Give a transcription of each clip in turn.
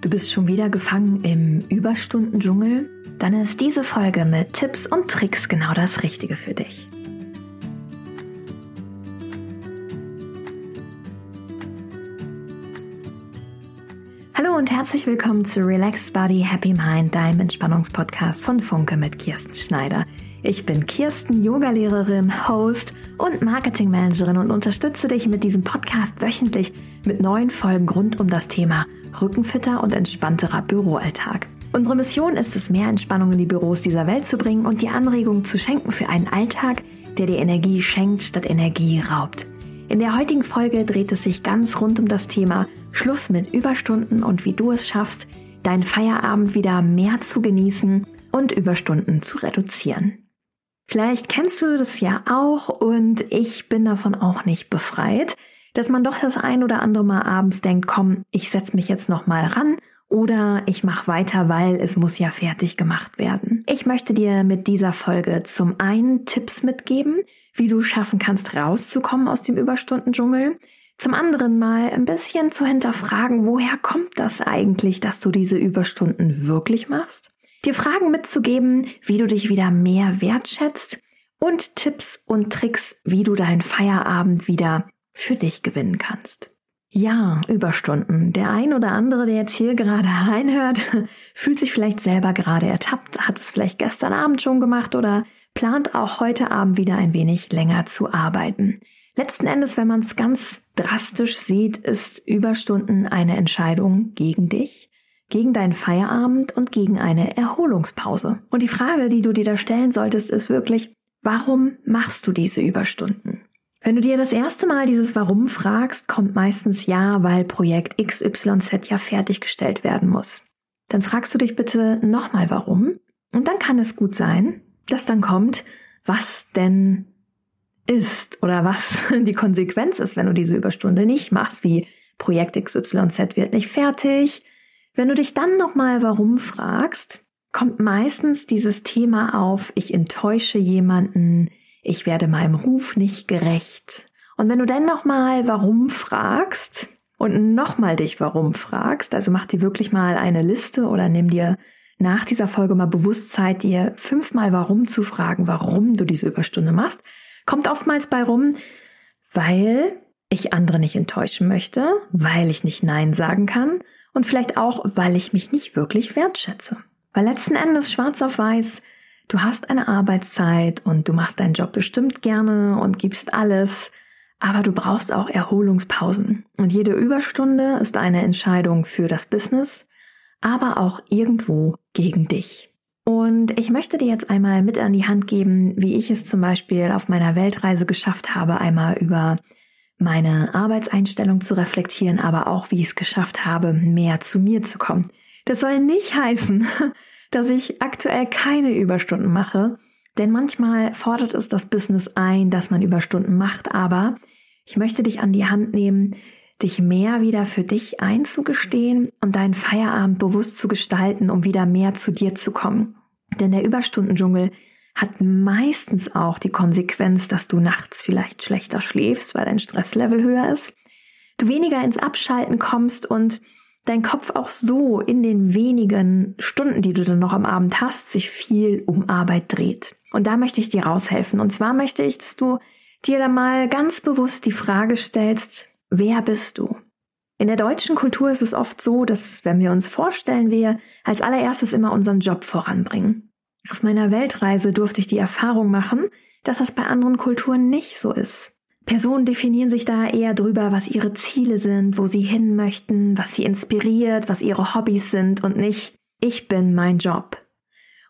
Du bist schon wieder gefangen im Überstundendschungel? Dann ist diese Folge mit Tipps und Tricks genau das Richtige für dich. Hallo und herzlich willkommen zu Relaxed Body Happy Mind, deinem Entspannungspodcast von Funke mit Kirsten Schneider. Ich bin Kirsten, Yogalehrerin, Host und Marketingmanagerin und unterstütze dich mit diesem Podcast wöchentlich mit neuen Folgen rund um das Thema rückenfitter und entspannterer Büroalltag. Unsere Mission ist es, mehr Entspannung in die Büros dieser Welt zu bringen und die Anregung zu schenken für einen Alltag, der dir Energie schenkt statt Energie raubt. In der heutigen Folge dreht es sich ganz rund um das Thema Schluss mit Überstunden und wie du es schaffst, deinen Feierabend wieder mehr zu genießen und Überstunden zu reduzieren. Vielleicht kennst du das ja auch und ich bin davon auch nicht befreit dass man doch das ein oder andere Mal abends denkt, komm, ich setze mich jetzt noch mal ran oder ich mache weiter, weil es muss ja fertig gemacht werden. Ich möchte dir mit dieser Folge zum einen Tipps mitgeben, wie du schaffen kannst, rauszukommen aus dem Überstundendschungel. Zum anderen mal ein bisschen zu hinterfragen, woher kommt das eigentlich, dass du diese Überstunden wirklich machst? Dir Fragen mitzugeben, wie du dich wieder mehr wertschätzt und Tipps und Tricks, wie du deinen Feierabend wieder für dich gewinnen kannst. Ja, Überstunden. Der ein oder andere, der jetzt hier gerade reinhört, fühlt sich vielleicht selber gerade ertappt, hat es vielleicht gestern Abend schon gemacht oder plant auch heute Abend wieder ein wenig länger zu arbeiten. Letzten Endes, wenn man es ganz drastisch sieht, ist Überstunden eine Entscheidung gegen dich, gegen deinen Feierabend und gegen eine Erholungspause. Und die Frage, die du dir da stellen solltest, ist wirklich, warum machst du diese Überstunden? Wenn du dir das erste Mal dieses Warum fragst, kommt meistens Ja, weil Projekt XYZ ja fertiggestellt werden muss. Dann fragst du dich bitte nochmal Warum. Und dann kann es gut sein, dass dann kommt, was denn ist oder was die Konsequenz ist, wenn du diese Überstunde nicht machst, wie Projekt XYZ wird nicht fertig. Wenn du dich dann nochmal Warum fragst, kommt meistens dieses Thema auf, ich enttäusche jemanden, ich werde meinem Ruf nicht gerecht. Und wenn du dann nochmal warum fragst und nochmal dich warum fragst, also mach dir wirklich mal eine Liste oder nimm dir nach dieser Folge mal bewusst Zeit, dir fünfmal warum zu fragen, warum du diese Überstunde machst, kommt oftmals bei rum, weil ich andere nicht enttäuschen möchte, weil ich nicht Nein sagen kann und vielleicht auch, weil ich mich nicht wirklich wertschätze. Weil letzten Endes schwarz auf weiß Du hast eine Arbeitszeit und du machst deinen Job bestimmt gerne und gibst alles, aber du brauchst auch Erholungspausen. Und jede Überstunde ist eine Entscheidung für das Business, aber auch irgendwo gegen dich. Und ich möchte dir jetzt einmal mit an die Hand geben, wie ich es zum Beispiel auf meiner Weltreise geschafft habe, einmal über meine Arbeitseinstellung zu reflektieren, aber auch wie ich es geschafft habe, mehr zu mir zu kommen. Das soll nicht heißen, dass ich aktuell keine Überstunden mache, denn manchmal fordert es das Business ein, dass man Überstunden macht, aber ich möchte dich an die Hand nehmen, dich mehr wieder für dich einzugestehen und deinen Feierabend bewusst zu gestalten, um wieder mehr zu dir zu kommen. Denn der Überstundendschungel hat meistens auch die Konsequenz, dass du nachts vielleicht schlechter schläfst, weil dein Stresslevel höher ist, du weniger ins Abschalten kommst und dein Kopf auch so in den wenigen Stunden, die du dann noch am Abend hast, sich viel um Arbeit dreht. Und da möchte ich dir raushelfen. Und zwar möchte ich, dass du dir da mal ganz bewusst die Frage stellst, wer bist du? In der deutschen Kultur ist es oft so, dass wenn wir uns vorstellen, wir als allererstes immer unseren Job voranbringen. Auf meiner Weltreise durfte ich die Erfahrung machen, dass das bei anderen Kulturen nicht so ist. Personen definieren sich da eher drüber, was ihre Ziele sind, wo sie hin möchten, was sie inspiriert, was ihre Hobbys sind und nicht, ich bin mein Job.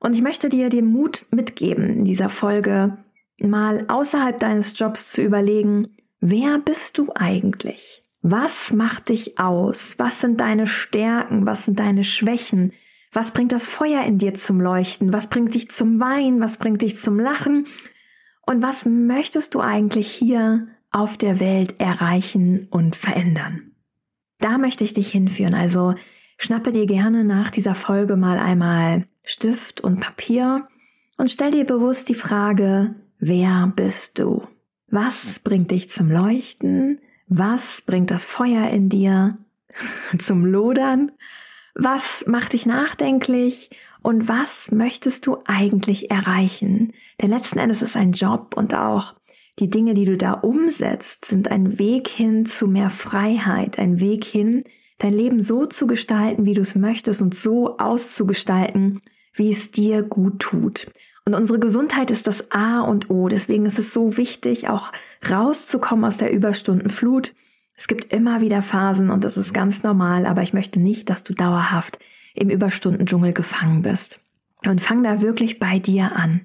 Und ich möchte dir den Mut mitgeben, in dieser Folge mal außerhalb deines Jobs zu überlegen, wer bist du eigentlich? Was macht dich aus? Was sind deine Stärken? Was sind deine Schwächen? Was bringt das Feuer in dir zum Leuchten? Was bringt dich zum Weinen? Was bringt dich zum Lachen? Und was möchtest du eigentlich hier auf der Welt erreichen und verändern? Da möchte ich dich hinführen. Also schnappe dir gerne nach dieser Folge mal einmal Stift und Papier und stell dir bewusst die Frage, wer bist du? Was bringt dich zum Leuchten? Was bringt das Feuer in dir zum Lodern? Was macht dich nachdenklich und was möchtest du eigentlich erreichen? Denn letzten Endes ist ein Job und auch die Dinge, die du da umsetzt, sind ein Weg hin zu mehr Freiheit, ein Weg hin, dein Leben so zu gestalten, wie du es möchtest und so auszugestalten, wie es dir gut tut. Und unsere Gesundheit ist das A und O. Deswegen ist es so wichtig, auch rauszukommen aus der Überstundenflut. Es gibt immer wieder Phasen und das ist ganz normal, aber ich möchte nicht, dass du dauerhaft im Überstundendschungel gefangen bist. Und fang da wirklich bei dir an.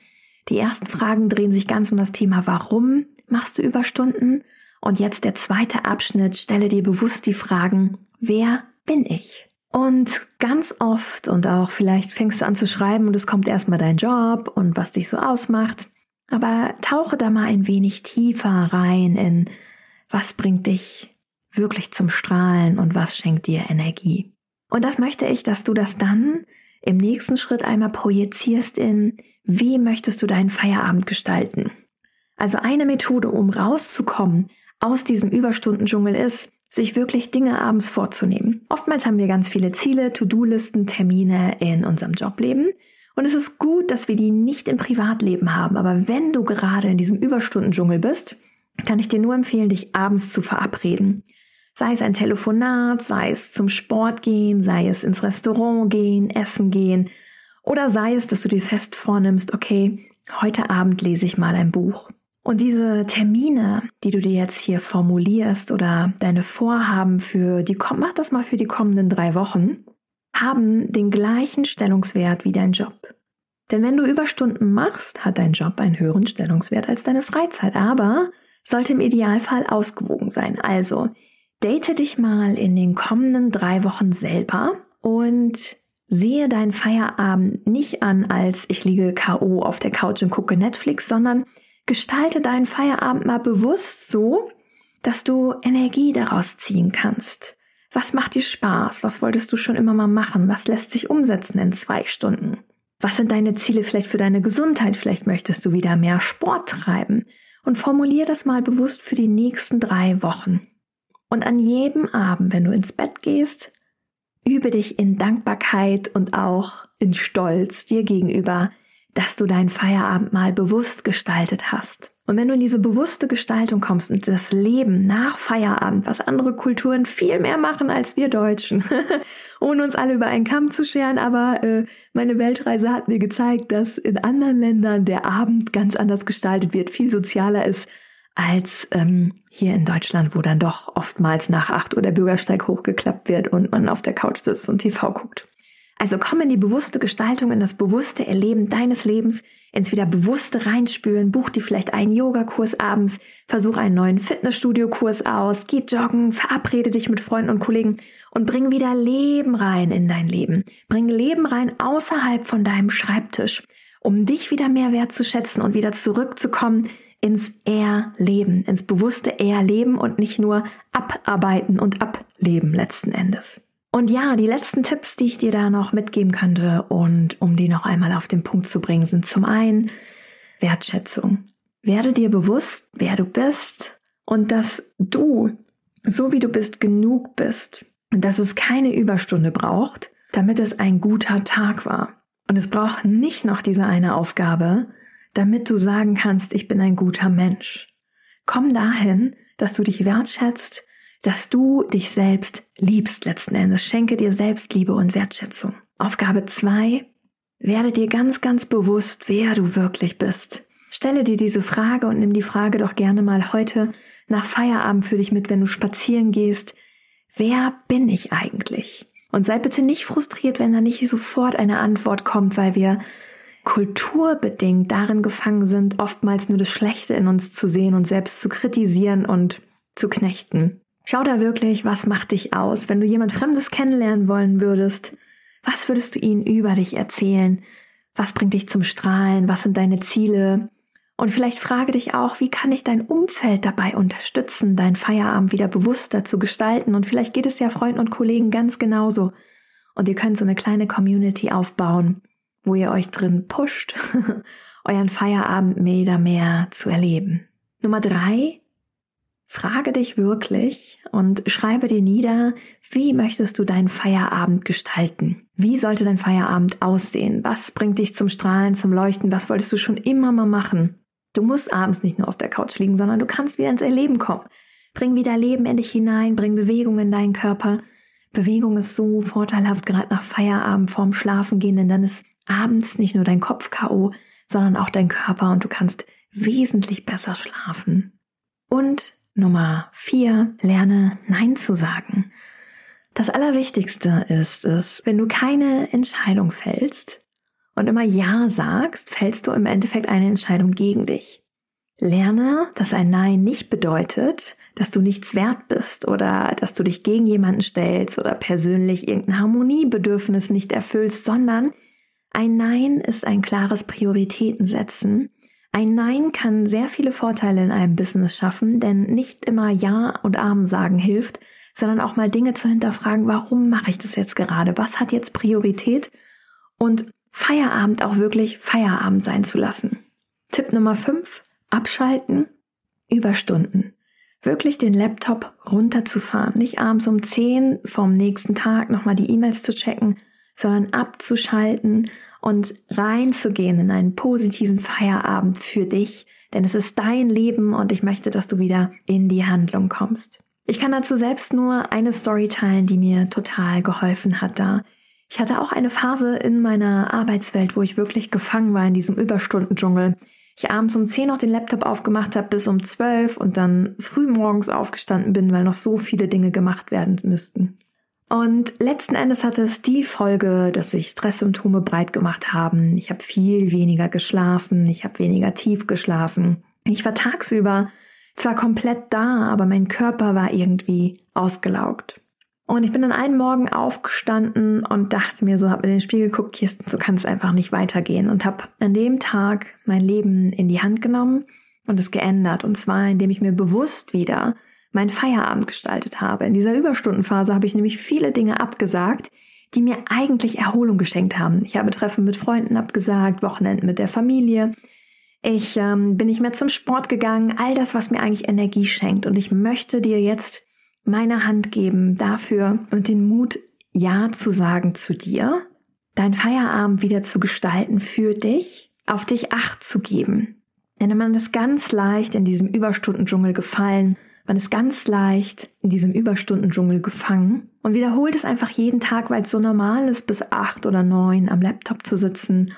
Die ersten Fragen drehen sich ganz um das Thema, warum machst du Überstunden? Und jetzt der zweite Abschnitt, stelle dir bewusst die Fragen, wer bin ich? Und ganz oft und auch vielleicht fängst du an zu schreiben und es kommt erstmal dein Job und was dich so ausmacht. Aber tauche da mal ein wenig tiefer rein in, was bringt dich wirklich zum Strahlen und was schenkt dir Energie. Und das möchte ich, dass du das dann im nächsten Schritt einmal projizierst in, wie möchtest du deinen Feierabend gestalten? Also eine Methode, um rauszukommen aus diesem Überstundendschungel ist, sich wirklich Dinge abends vorzunehmen. Oftmals haben wir ganz viele Ziele, To-Do-Listen, Termine in unserem Jobleben. Und es ist gut, dass wir die nicht im Privatleben haben. Aber wenn du gerade in diesem Überstundendschungel bist, kann ich dir nur empfehlen, dich abends zu verabreden. Sei es ein Telefonat, sei es zum Sport gehen, sei es ins Restaurant gehen, essen gehen oder sei es, dass du dir fest vornimmst, okay, heute Abend lese ich mal ein Buch. Und diese Termine, die du dir jetzt hier formulierst oder deine Vorhaben für die, mach das mal für die kommenden drei Wochen, haben den gleichen Stellungswert wie dein Job. Denn wenn du Überstunden machst, hat dein Job einen höheren Stellungswert als deine Freizeit, aber sollte im Idealfall ausgewogen sein. Also Date dich mal in den kommenden drei Wochen selber und sehe deinen Feierabend nicht an als ich liege KO auf der Couch und gucke Netflix, sondern gestalte deinen Feierabend mal bewusst so, dass du Energie daraus ziehen kannst. Was macht dir Spaß? Was wolltest du schon immer mal machen? Was lässt sich umsetzen in zwei Stunden? Was sind deine Ziele vielleicht für deine Gesundheit? Vielleicht möchtest du wieder mehr Sport treiben. Und formulier das mal bewusst für die nächsten drei Wochen. Und an jedem Abend, wenn du ins Bett gehst, übe dich in Dankbarkeit und auch in Stolz dir gegenüber, dass du deinen Feierabend mal bewusst gestaltet hast. Und wenn du in diese bewusste Gestaltung kommst und das Leben nach Feierabend, was andere Kulturen viel mehr machen als wir Deutschen, ohne uns alle über einen Kamm zu scheren, aber äh, meine Weltreise hat mir gezeigt, dass in anderen Ländern der Abend ganz anders gestaltet wird, viel sozialer ist als ähm, hier in Deutschland, wo dann doch oftmals nach acht Uhr der Bürgersteig hochgeklappt wird und man auf der Couch sitzt und TV guckt. Also komm in die bewusste Gestaltung, in das bewusste Erleben deines Lebens, ins wieder bewusste Reinspüren, buch dir vielleicht einen Yogakurs abends, versuch einen neuen Fitnessstudio-Kurs aus, geh joggen, verabrede dich mit Freunden und Kollegen und bring wieder Leben rein in dein Leben. Bring Leben rein außerhalb von deinem Schreibtisch, um dich wieder mehr wertzuschätzen und wieder zurückzukommen ins Erleben, ins bewusste Erleben und nicht nur abarbeiten und ableben letzten Endes. Und ja, die letzten Tipps, die ich dir da noch mitgeben könnte und um die noch einmal auf den Punkt zu bringen, sind zum einen Wertschätzung. Werde dir bewusst, wer du bist und dass du, so wie du bist, genug bist und dass es keine Überstunde braucht, damit es ein guter Tag war. Und es braucht nicht noch diese eine Aufgabe, damit du sagen kannst, ich bin ein guter Mensch. Komm dahin, dass du dich wertschätzt, dass du dich selbst liebst letzten Endes. Schenke dir Selbstliebe und Wertschätzung. Aufgabe zwei: Werde dir ganz, ganz bewusst, wer du wirklich bist. Stelle dir diese Frage und nimm die Frage doch gerne mal heute nach Feierabend für dich mit, wenn du spazieren gehst. Wer bin ich eigentlich? Und sei bitte nicht frustriert, wenn da nicht sofort eine Antwort kommt, weil wir kulturbedingt darin gefangen sind, oftmals nur das Schlechte in uns zu sehen und selbst zu kritisieren und zu knechten. Schau da wirklich, was macht dich aus? Wenn du jemand Fremdes kennenlernen wollen würdest, was würdest du ihnen über dich erzählen? Was bringt dich zum Strahlen? Was sind deine Ziele? Und vielleicht frage dich auch, wie kann ich dein Umfeld dabei unterstützen, deinen Feierabend wieder bewusster zu gestalten? Und vielleicht geht es ja Freunden und Kollegen ganz genauso. Und ihr könnt so eine kleine Community aufbauen, wo ihr euch drin pusht, euren Feierabend mehr mehr zu erleben. Nummer drei, frage dich wirklich und schreibe dir nieder, wie möchtest du deinen Feierabend gestalten? Wie sollte dein Feierabend aussehen? Was bringt dich zum Strahlen, zum Leuchten? Was wolltest du schon immer mal machen? Du musst abends nicht nur auf der Couch liegen, sondern du kannst wieder ins Erleben kommen. Bring wieder Leben in dich hinein, bring Bewegung in deinen Körper. Bewegung ist so vorteilhaft, gerade nach Feierabend, vorm Schlafen gehen, denn dann ist abends nicht nur dein Kopf K.O., sondern auch dein Körper und du kannst wesentlich besser schlafen. Und Nummer vier, lerne Nein zu sagen. Das Allerwichtigste ist es, wenn du keine Entscheidung fällst und immer Ja sagst, fällst du im Endeffekt eine Entscheidung gegen dich. Lerne, dass ein Nein nicht bedeutet, dass du nichts wert bist oder dass du dich gegen jemanden stellst oder persönlich irgendein Harmoniebedürfnis nicht erfüllst, sondern ein Nein ist ein klares Prioritätensetzen ein Nein kann sehr viele Vorteile in einem Business schaffen, denn nicht immer Ja und Arm sagen hilft, sondern auch mal Dinge zu hinterfragen, warum mache ich das jetzt gerade? Was hat jetzt Priorität? Und Feierabend auch wirklich Feierabend sein zu lassen. Tipp Nummer 5, abschalten, Überstunden. Wirklich den Laptop runterzufahren, nicht abends um 10 vom nächsten Tag nochmal die E-Mails zu checken, sondern abzuschalten und reinzugehen in einen positiven Feierabend für dich, denn es ist dein Leben und ich möchte, dass du wieder in die Handlung kommst. Ich kann dazu selbst nur eine Story teilen, die mir total geholfen hat da. Ich hatte auch eine Phase in meiner Arbeitswelt, wo ich wirklich gefangen war in diesem Überstundendschungel. Ich abends um 10 noch den Laptop aufgemacht habe bis um 12 und dann früh morgens aufgestanden bin, weil noch so viele Dinge gemacht werden müssten. Und letzten Endes hatte es die Folge, dass sich Stresssymptome breit gemacht haben. Ich habe viel weniger geschlafen, ich habe weniger tief geschlafen. Ich war tagsüber zwar komplett da, aber mein Körper war irgendwie ausgelaugt. Und ich bin dann einen Morgen aufgestanden und dachte mir so, habe mir den Spiegel geguckt, Kirsten, so kann es einfach nicht weitergehen. Und habe an dem Tag mein Leben in die Hand genommen und es geändert. Und zwar, indem ich mir bewusst wieder meinen Feierabend gestaltet habe. In dieser Überstundenphase habe ich nämlich viele Dinge abgesagt, die mir eigentlich Erholung geschenkt haben. Ich habe Treffen mit Freunden abgesagt, Wochenenden mit der Familie. Ich ähm, bin nicht mehr zum Sport gegangen, all das, was mir eigentlich Energie schenkt. Und ich möchte dir jetzt meine Hand geben dafür und den Mut, Ja zu sagen zu dir, dein Feierabend wieder zu gestalten für dich, auf dich Acht zu geben. Denn man ist ganz leicht in diesem Überstundendschungel gefallen man ist ganz leicht in diesem Überstundendschungel gefangen und wiederholt es einfach jeden Tag, weil es so normal ist, bis acht oder neun am Laptop zu sitzen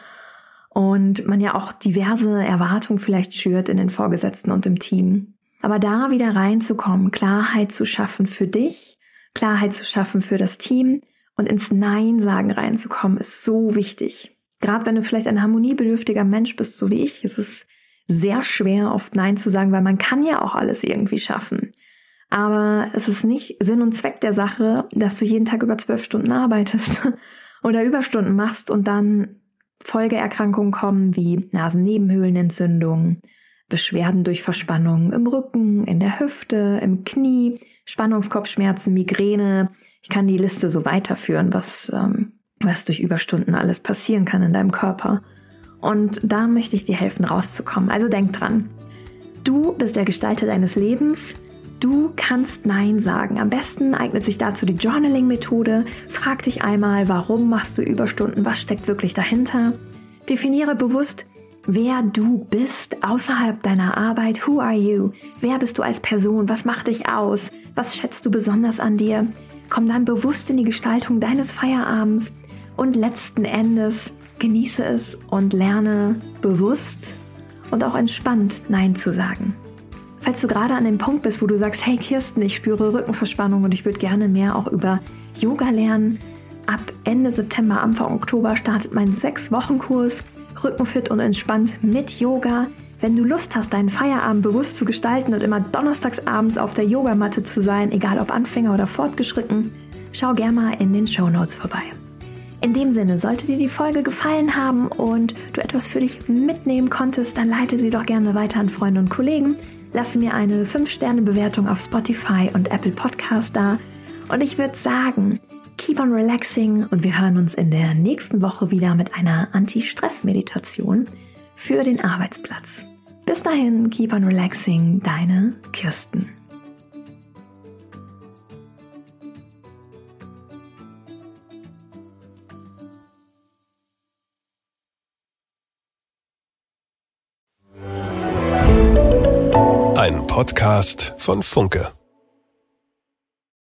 und man ja auch diverse Erwartungen vielleicht schürt in den Vorgesetzten und im Team. Aber da wieder reinzukommen, Klarheit zu schaffen für dich, Klarheit zu schaffen für das Team und ins Nein sagen reinzukommen, ist so wichtig. Gerade wenn du vielleicht ein harmoniebedürftiger Mensch bist, so wie ich, ist es sehr schwer, oft Nein zu sagen, weil man kann ja auch alles irgendwie schaffen. Aber es ist nicht Sinn und Zweck der Sache, dass du jeden Tag über zwölf Stunden arbeitest oder Überstunden machst und dann Folgeerkrankungen kommen wie Nasennebenhöhlenentzündung, Beschwerden durch Verspannung im Rücken, in der Hüfte, im Knie, Spannungskopfschmerzen, Migräne. Ich kann die Liste so weiterführen, was, ähm, was durch Überstunden alles passieren kann in deinem Körper. Und da möchte ich dir helfen, rauszukommen. Also denk dran. Du bist der Gestalter deines Lebens. Du kannst Nein sagen. Am besten eignet sich dazu die Journaling-Methode. Frag dich einmal, warum machst du Überstunden? Was steckt wirklich dahinter? Definiere bewusst, wer du bist außerhalb deiner Arbeit. Who are you? Wer bist du als Person? Was macht dich aus? Was schätzt du besonders an dir? Komm dann bewusst in die Gestaltung deines Feierabends und letzten Endes Genieße es und lerne bewusst und auch entspannt Nein zu sagen. Falls du gerade an dem Punkt bist, wo du sagst, hey Kirsten, ich spüre Rückenverspannung und ich würde gerne mehr auch über Yoga lernen, ab Ende September, Anfang Oktober startet mein sechs Wochen Kurs Rückenfit und entspannt mit Yoga. Wenn du Lust hast, deinen Feierabend bewusst zu gestalten und immer donnerstags abends auf der Yogamatte zu sein, egal ob Anfänger oder fortgeschritten, schau gerne mal in den Show Notes vorbei. In dem Sinne, sollte dir die Folge gefallen haben und du etwas für dich mitnehmen konntest, dann leite sie doch gerne weiter an Freunde und Kollegen. Lass mir eine 5-Sterne-Bewertung auf Spotify und Apple Podcast da. Und ich würde sagen, keep on relaxing und wir hören uns in der nächsten Woche wieder mit einer Anti-Stress-Meditation für den Arbeitsplatz. Bis dahin, keep on relaxing, deine Kirsten. Podcast von Funke.